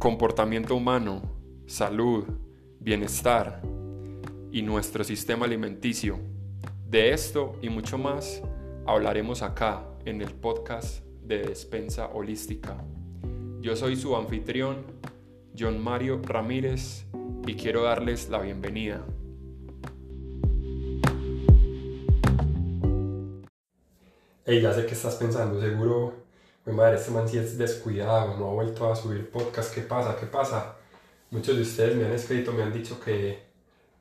comportamiento humano, salud, bienestar y nuestro sistema alimenticio. De esto y mucho más hablaremos acá en el podcast de Despensa Holística. Yo soy su anfitrión, John Mario Ramírez, y quiero darles la bienvenida. Hey, ya sé que estás pensando, seguro, mi madre, este man sí es descuidado, no ha vuelto a subir podcast, ¿qué pasa? ¿Qué pasa? Muchos de ustedes me han escrito, me han dicho que,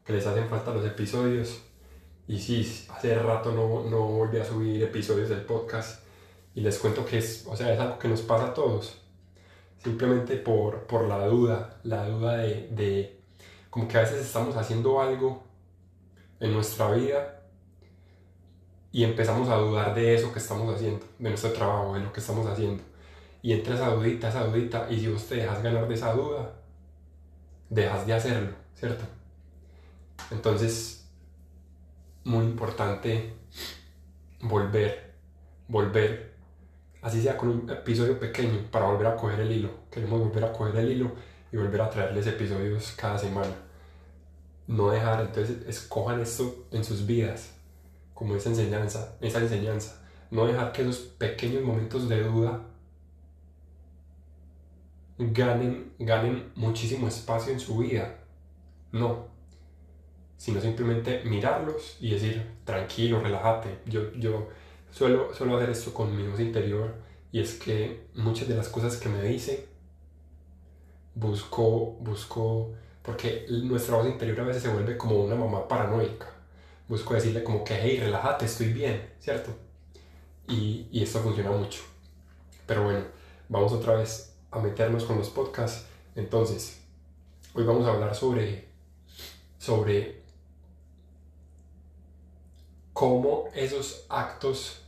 que les hacen falta los episodios. Y sí, hace rato no, no volví a subir episodios del podcast. Y les cuento que es, o sea, es algo que nos pasa a todos. Simplemente por, por la duda, la duda de, de, como que a veces estamos haciendo algo en nuestra vida y empezamos a dudar de eso que estamos haciendo, de nuestro trabajo, de lo que estamos haciendo. Y entra esa dudita, esa dudita, y si vos te dejas ganar de esa duda, dejas de hacerlo, ¿cierto? Entonces, muy importante volver, volver, así sea con un episodio pequeño, para volver a coger el hilo. Queremos volver a coger el hilo y volver a traerles episodios cada semana. No dejar, entonces escojan esto en sus vidas como esa enseñanza, esa enseñanza. No dejar que esos pequeños momentos de duda ganen, ganen muchísimo espacio en su vida. No. Sino simplemente mirarlos y decir, tranquilo, relájate. Yo, yo suelo, suelo hacer esto con mi voz interior y es que muchas de las cosas que me dice busco, busco, porque nuestra voz interior a veces se vuelve como una mamá paranoica busco decirle como que, hey, relájate, estoy bien, ¿cierto? Y, y esto funciona mucho. Pero bueno, vamos otra vez a meternos con los podcasts. Entonces, hoy vamos a hablar sobre, sobre cómo esos actos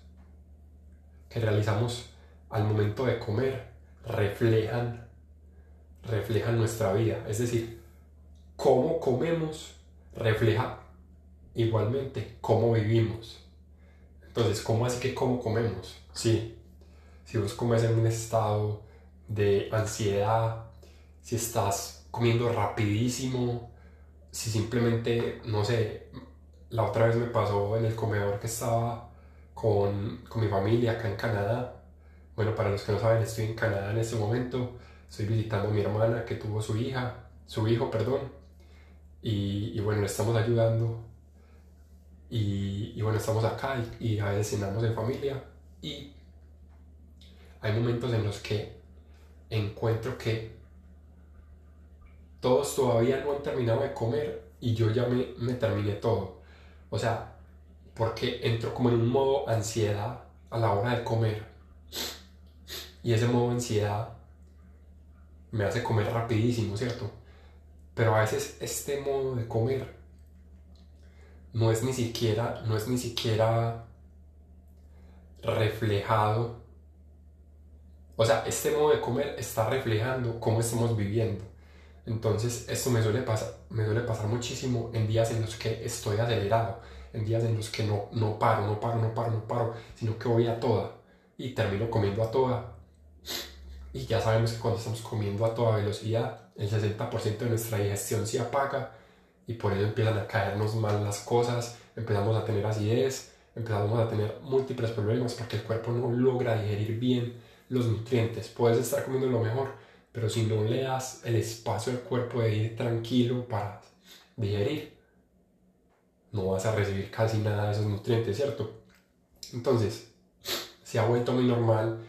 que realizamos al momento de comer reflejan, reflejan nuestra vida. Es decir, cómo comemos refleja igualmente cómo vivimos. Entonces, ¿cómo así que cómo comemos? Sí, si vos comes en un estado de ansiedad, si estás comiendo rapidísimo, si simplemente, no sé, la otra vez me pasó en el comedor que estaba con, con mi familia acá en Canadá. Bueno, para los que no saben, estoy en Canadá en este momento. Estoy visitando a mi hermana que tuvo su hija, su hijo, perdón. Y, y bueno, le estamos ayudando y, bueno, estamos acá y, a veces cenamos en familia y hay momentos en los que encuentro que todos todavía no han terminado de comer y yo ya me, me terminé todo. O sea, porque entro como en un modo ansiedad a la hora de comer. Y ese modo ansiedad me hace comer rapidísimo, ¿cierto? Pero a veces este modo de comer no es ni siquiera, no es ni siquiera reflejado. O sea, este modo de comer está reflejando cómo estamos viviendo. Entonces, esto me suele, pasar, me suele pasar muchísimo en días en los que estoy acelerado, en días en los que no, no paro, no paro, no paro, no paro, sino que voy a toda y termino comiendo a toda. Y ya sabemos que cuando estamos comiendo a toda velocidad, el 60% de nuestra digestión se apaga y por eso empiezan a caernos mal las cosas, empezamos a tener acidez, empezamos a tener múltiples problemas porque el cuerpo no logra digerir bien los nutrientes. Puedes estar comiendo lo mejor, pero si no le das el espacio al cuerpo de ir tranquilo para digerir, no vas a recibir casi nada de esos nutrientes, ¿cierto? Entonces, se ha vuelto muy normal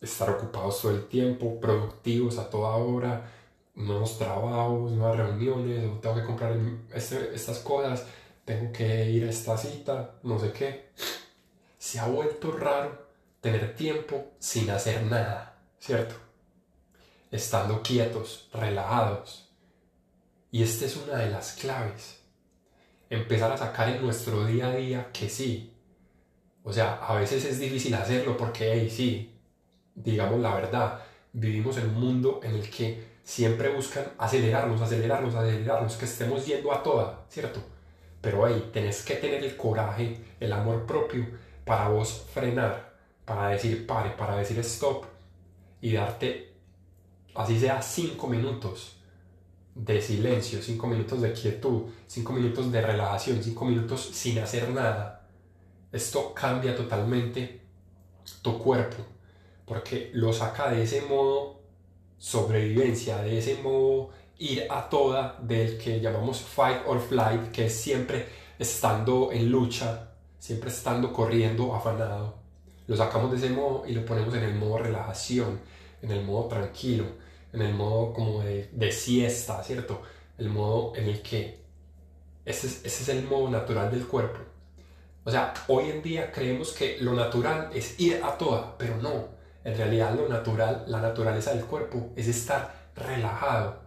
estar ocupados todo el tiempo, productivos a toda hora, nuevos trabajos, nuevas reuniones, o tengo que comprar este, estas cosas, tengo que ir a esta cita, no sé qué. Se ha vuelto raro tener tiempo sin hacer nada, ¿cierto? Estando quietos, relajados. Y esta es una de las claves. Empezar a sacar en nuestro día a día que sí. O sea, a veces es difícil hacerlo porque, hey, sí, digamos la verdad, vivimos en un mundo en el que siempre buscan acelerarnos, acelerarnos, acelerarnos, que estemos yendo a toda, ¿cierto? Pero ahí tenés que tener el coraje, el amor propio para vos frenar, para decir pare, para decir stop y darte así sea cinco minutos de silencio, cinco minutos de quietud, cinco minutos de relajación, cinco minutos sin hacer nada, esto cambia totalmente tu cuerpo, porque lo saca de ese modo sobrevivencia, de ese modo ir a toda del que llamamos fight or flight, que es siempre estando en lucha, siempre estando corriendo afanado. Lo sacamos de ese modo y lo ponemos en el modo relajación, en el modo tranquilo, en el modo como de, de siesta, ¿cierto? El modo en el que ese es, ese es el modo natural del cuerpo. O sea, hoy en día creemos que lo natural es ir a toda, pero no. En realidad lo natural, la naturaleza del cuerpo es estar relajado.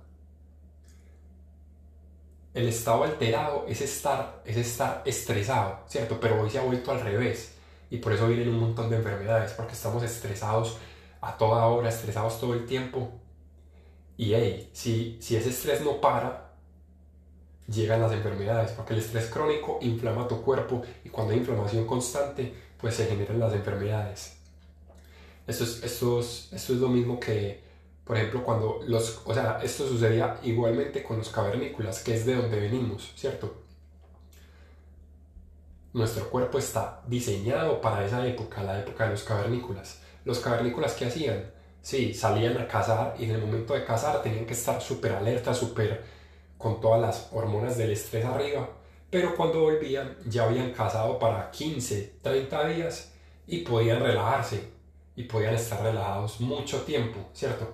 El estado alterado es estar, es estar estresado, ¿cierto? Pero hoy se ha vuelto al revés. Y por eso vienen un montón de enfermedades, porque estamos estresados a toda hora, estresados todo el tiempo. Y hey, si, si ese estrés no para, llegan las enfermedades, porque el estrés crónico inflama tu cuerpo y cuando hay inflamación constante, pues se generan las enfermedades. Esto es, esto es, esto es lo mismo que, por ejemplo, cuando los, o sea, esto sucedía igualmente con los cavernícolas, que es de donde venimos, ¿cierto? Nuestro cuerpo está diseñado para esa época, la época de los cavernícolas. Los cavernícolas, ¿qué hacían? Sí, salían a cazar y en el momento de cazar tenían que estar súper alerta, súper con todas las hormonas del estrés arriba, pero cuando volvían ya habían cazado para 15, 30 días y podían relajarse y podían estar relajados mucho tiempo, ¿cierto?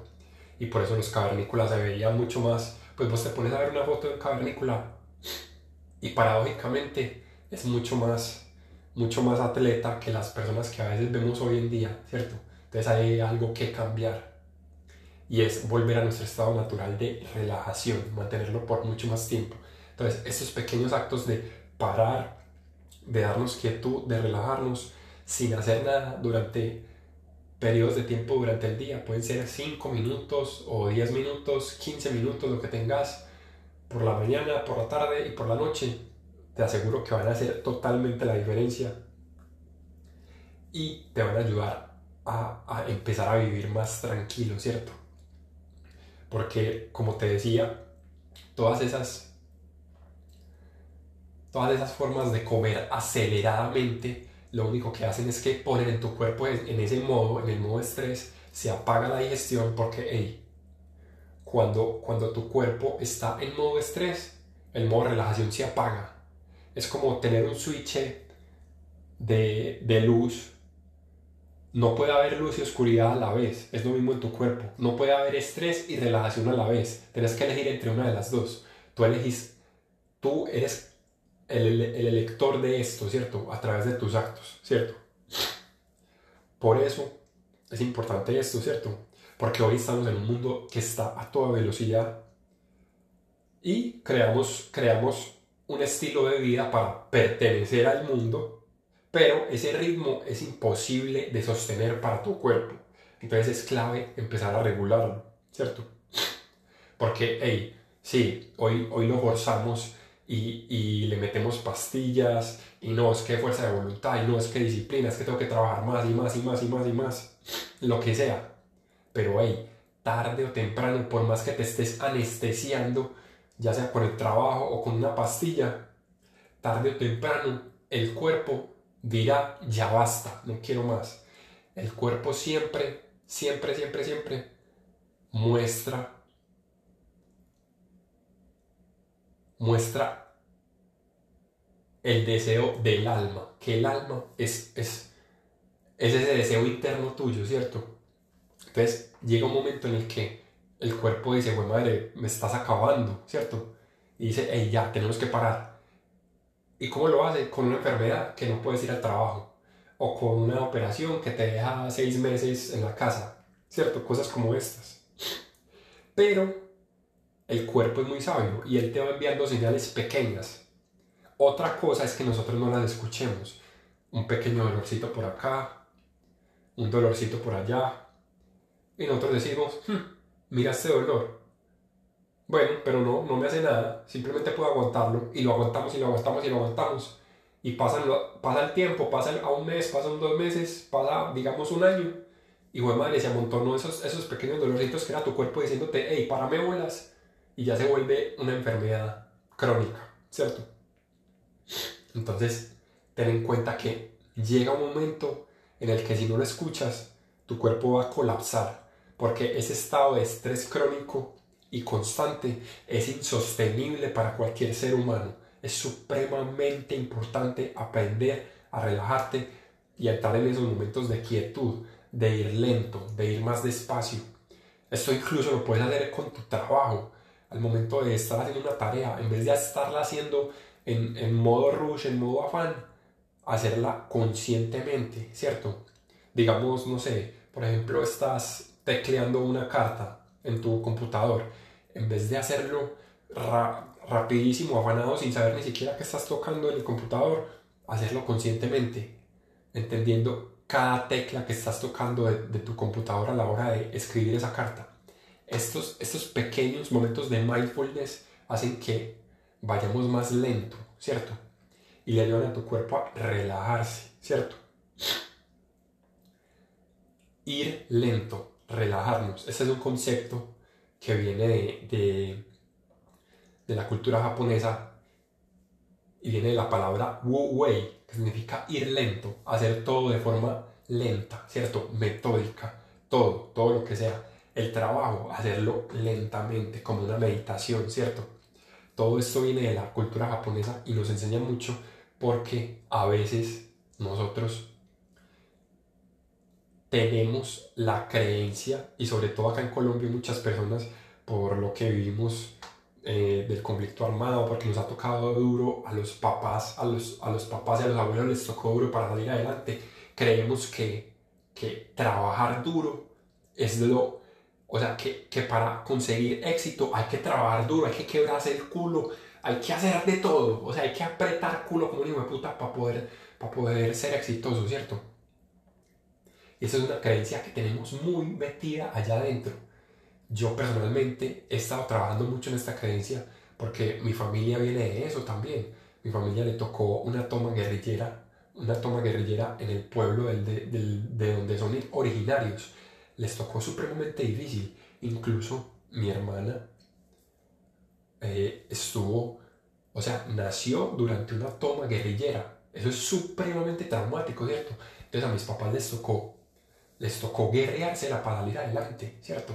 Y por eso los cavernícolas se veían mucho más, pues vos te pones a ver una foto de un cavernícola y paradójicamente es mucho más, mucho más atleta que las personas que a veces vemos hoy en día, ¿cierto? Entonces hay algo que cambiar y es volver a nuestro estado natural de relajación, mantenerlo por mucho más tiempo. Entonces, estos pequeños actos de parar, de darnos quietud, de relajarnos sin hacer nada durante periodos de tiempo durante el día, pueden ser 5 minutos o 10 minutos, 15 minutos, lo que tengas por la mañana, por la tarde y por la noche, te aseguro que van a hacer totalmente la diferencia. Y te van a ayudar a, a empezar a vivir más tranquilo, ¿cierto? Porque, como te decía, todas esas, todas esas formas de comer aceleradamente, lo único que hacen es que ponen en tu cuerpo en ese modo, en el modo estrés, se apaga la digestión porque, hey, cuando, cuando tu cuerpo está en modo estrés, el modo relajación se apaga. Es como tener un switch de, de luz no puede haber luz y oscuridad a la vez, es lo mismo en tu cuerpo. No puede haber estrés y relajación a la vez. Tienes que elegir entre una de las dos. Tú elegís, tú eres el, el elector de esto, ¿cierto? A través de tus actos, ¿cierto? Por eso es importante esto, ¿cierto? Porque hoy estamos en un mundo que está a toda velocidad y creamos, creamos un estilo de vida para pertenecer al mundo pero ese ritmo es imposible de sostener para tu cuerpo. Entonces es clave empezar a regularlo, ¿cierto? Porque, hey, sí, hoy, hoy lo forzamos y, le metemos pastillas y no es que fuerza de voluntad y no es que disciplina, es que tengo que trabajar más y más y más y más y más, lo que sea. Pero, hey, tarde o temprano, por más que te estés anestesiando, ya sea con el trabajo o con una pastilla, tarde o temprano el cuerpo dirá, ya basta, no quiero más. El cuerpo siempre, siempre, siempre, siempre muestra, muestra el deseo del alma, que el alma es, es, es ese deseo interno tuyo, ¿cierto? Entonces llega un momento en el que el cuerpo dice, bueno, madre, me estás acabando, ¿cierto? Y dice, hey, ya, tenemos que parar ¿Y cómo lo hace? Con una enfermedad que no puedes ir al trabajo o con una operación que te deja seis meses en la casa, ¿cierto? Cosas como estas. Pero el cuerpo es muy sabio y él te va enviando señales pequeñas. Otra cosa es que nosotros no las escuchemos. Un pequeño dolorcito por acá, un dolorcito por allá. Y nosotros decimos, hmm, mira este dolor, bueno, pero no, no me hace nada, simplemente puedo aguantarlo y lo aguantamos y lo aguantamos y lo aguantamos. Y pasa, pasa el tiempo, pasa a un mes, pasan dos meses, pasa digamos un año y de madre se amontonó esos, esos pequeños doloritos que era tu cuerpo diciéndote, hey, me bolas, y ya se vuelve una enfermedad crónica, ¿cierto? Entonces, ten en cuenta que llega un momento en el que si no lo escuchas, tu cuerpo va a colapsar, porque ese estado de estrés crónico y constante es insostenible para cualquier ser humano. Es supremamente importante aprender a relajarte y a entrar en esos momentos de quietud, de ir lento, de ir más despacio. Esto incluso lo puedes hacer con tu trabajo. Al momento de estar haciendo una tarea, en vez de estarla haciendo en, en modo rush, en modo afán, hacerla conscientemente, ¿cierto? Digamos, no sé, por ejemplo, estás tecleando una carta en tu computador. En vez de hacerlo rapidísimo, afanado, sin saber ni siquiera qué estás tocando en el computador, hacerlo conscientemente, entendiendo cada tecla que estás tocando de, tu computadora a la hora de escribir esa carta. Estos, estos pequeños momentos de mindfulness hacen que vayamos más lento, ¿cierto? Y le ayudan a tu cuerpo a relajarse, ¿cierto? Ir lento, relajarnos. Ese es un concepto que viene de, de, de la cultura japonesa y viene de la palabra Wu Wei, significa ir lento, hacer todo de forma lenta, ¿cierto? Metódica, todo, todo lo que sea. El trabajo, hacerlo lentamente, como una meditación, ¿cierto? Todo esto viene de la cultura japonesa y nos enseña mucho porque a veces nosotros tenemos la creencia, y sobre todo acá en Colombia muchas personas, por lo que vivimos eh, del conflicto armado, porque nos ha tocado duro a los papás, a los, a los papás y a los abuelos les tocó duro para salir adelante, creemos que, que trabajar duro es lo, o sea, que, que, para conseguir éxito hay que trabajar duro, hay que quebrarse el culo, hay que hacer de todo, o sea, hay que apretar culo como un hijo de puta para poder, para poder ser exitoso, ¿cierto? Y esa es una creencia que tenemos muy metida allá adentro yo personalmente he estado trabajando mucho en esta creencia porque mi familia viene de eso también. Mi familia le tocó una toma guerrillera, una toma guerrillera en el pueblo de, de donde son originarios. Les tocó supremamente difícil. Incluso mi hermana eh, estuvo, o sea, nació durante una toma guerrillera. Eso es supremamente traumático, ¿cierto? Entonces a mis papás les tocó, les tocó guerreársela para salir adelante, ¿cierto?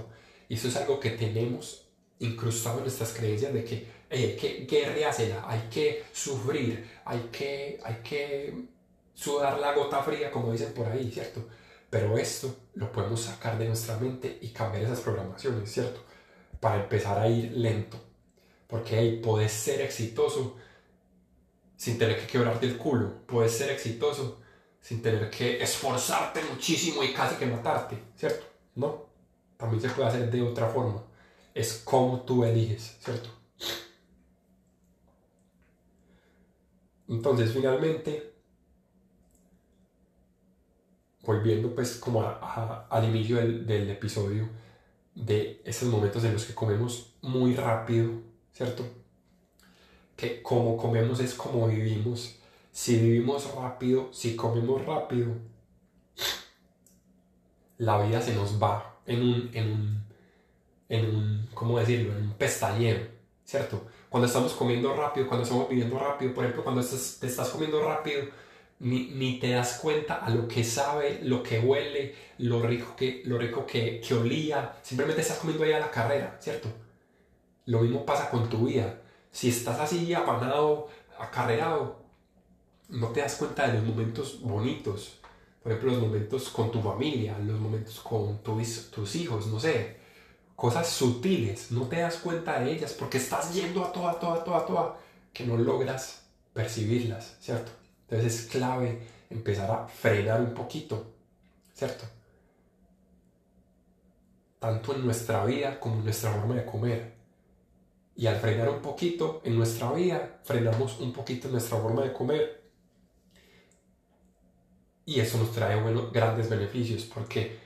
Y eso es algo que tenemos incrustado en nuestras creencias de que hay que guerreársela, hay que sufrir, hay que, hay que sudar la gota fría, como dicen por ahí, ¿cierto? Pero esto lo podemos sacar de nuestra mente y cambiar esas programaciones, ¿cierto? Para empezar a ir lento. Porque ahí puedes ser exitoso sin tener que quebrarte el culo. Puedes ser exitoso sin tener que esforzarte muchísimo y casi que matarte, ¿cierto? ¿No? también se puede hacer de otra forma. Es como tú eliges, ¿cierto? Entonces, finalmente, volviendo pues como al inicio del, episodio, de esos momentos en los que comemos muy rápido, ¿cierto? Que como comemos es como vivimos. Si vivimos rápido, si comemos rápido, la vida se nos va en un, en un, en un, ¿cómo decirlo? En un pestañero, ¿cierto? Cuando estamos comiendo rápido, cuando estamos viviendo rápido, por ejemplo, cuando estás, te estás comiendo rápido, ni, ni, te das cuenta a lo que sabe, lo que huele, lo rico que, lo rico que, que olía, simplemente estás comiendo ahí a la carrera, ¿cierto? Lo mismo pasa con tu vida. Si estás así apanado, acarreado, no te das cuenta de los momentos bonitos, por ejemplo, los momentos con tu familia, los momentos con tus hijos, no sé, cosas sutiles, no te das cuenta de ellas porque estás yendo a toda, toda, toda, toda, que no logras percibirlas, ¿cierto? Entonces es clave empezar a frenar un poquito, ¿cierto? Tanto en nuestra vida como en nuestra forma de comer. Y al frenar un poquito en nuestra vida, frenamos un poquito en nuestra forma de comer y eso nos trae grandes beneficios porque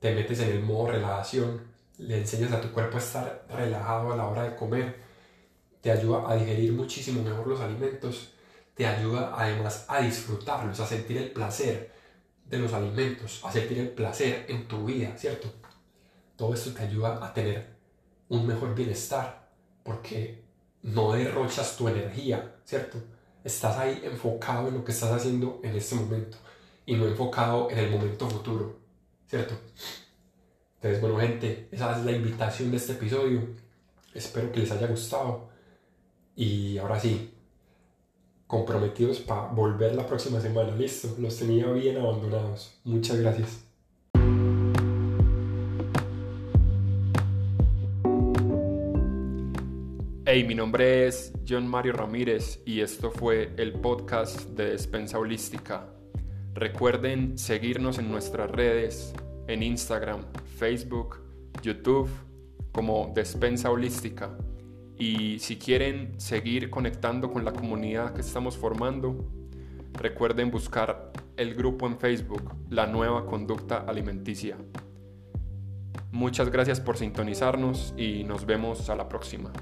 te metes en el modo relajación, le enseñas a tu cuerpo a estar relajado a la hora de comer, te ayuda a digerir muchísimo mejor los alimentos, te ayuda además a disfrutarlos, a sentir el placer. de los alimentos, a sentir el placer en tu vida, ¿cierto? Todo esto te ayuda a tener un mejor bienestar, porque no derrochas tu energía, ¿cierto? Estás ahí enfocado en lo que estás haciendo en este momento y no enfocado en el momento futuro, ¿cierto? Entonces, bueno, gente, esa es la invitación de este episodio. Espero que les haya gustado. Y ahora sí, comprometidos para volver la próxima semana. Listo, los tenía bien abandonados. Muchas gracias. Hey, mi nombre es John Mario Ramírez y esto fue el podcast de Despensa Holística. Recuerden seguirnos en nuestras redes, en Instagram, Facebook, YouTube, como Despensa Holística. Y si quieren seguir conectando con la comunidad que estamos formando, recuerden buscar el grupo en Facebook, La Nueva Conducta Alimenticia. Muchas gracias por sintonizarnos y nos vemos a la próxima.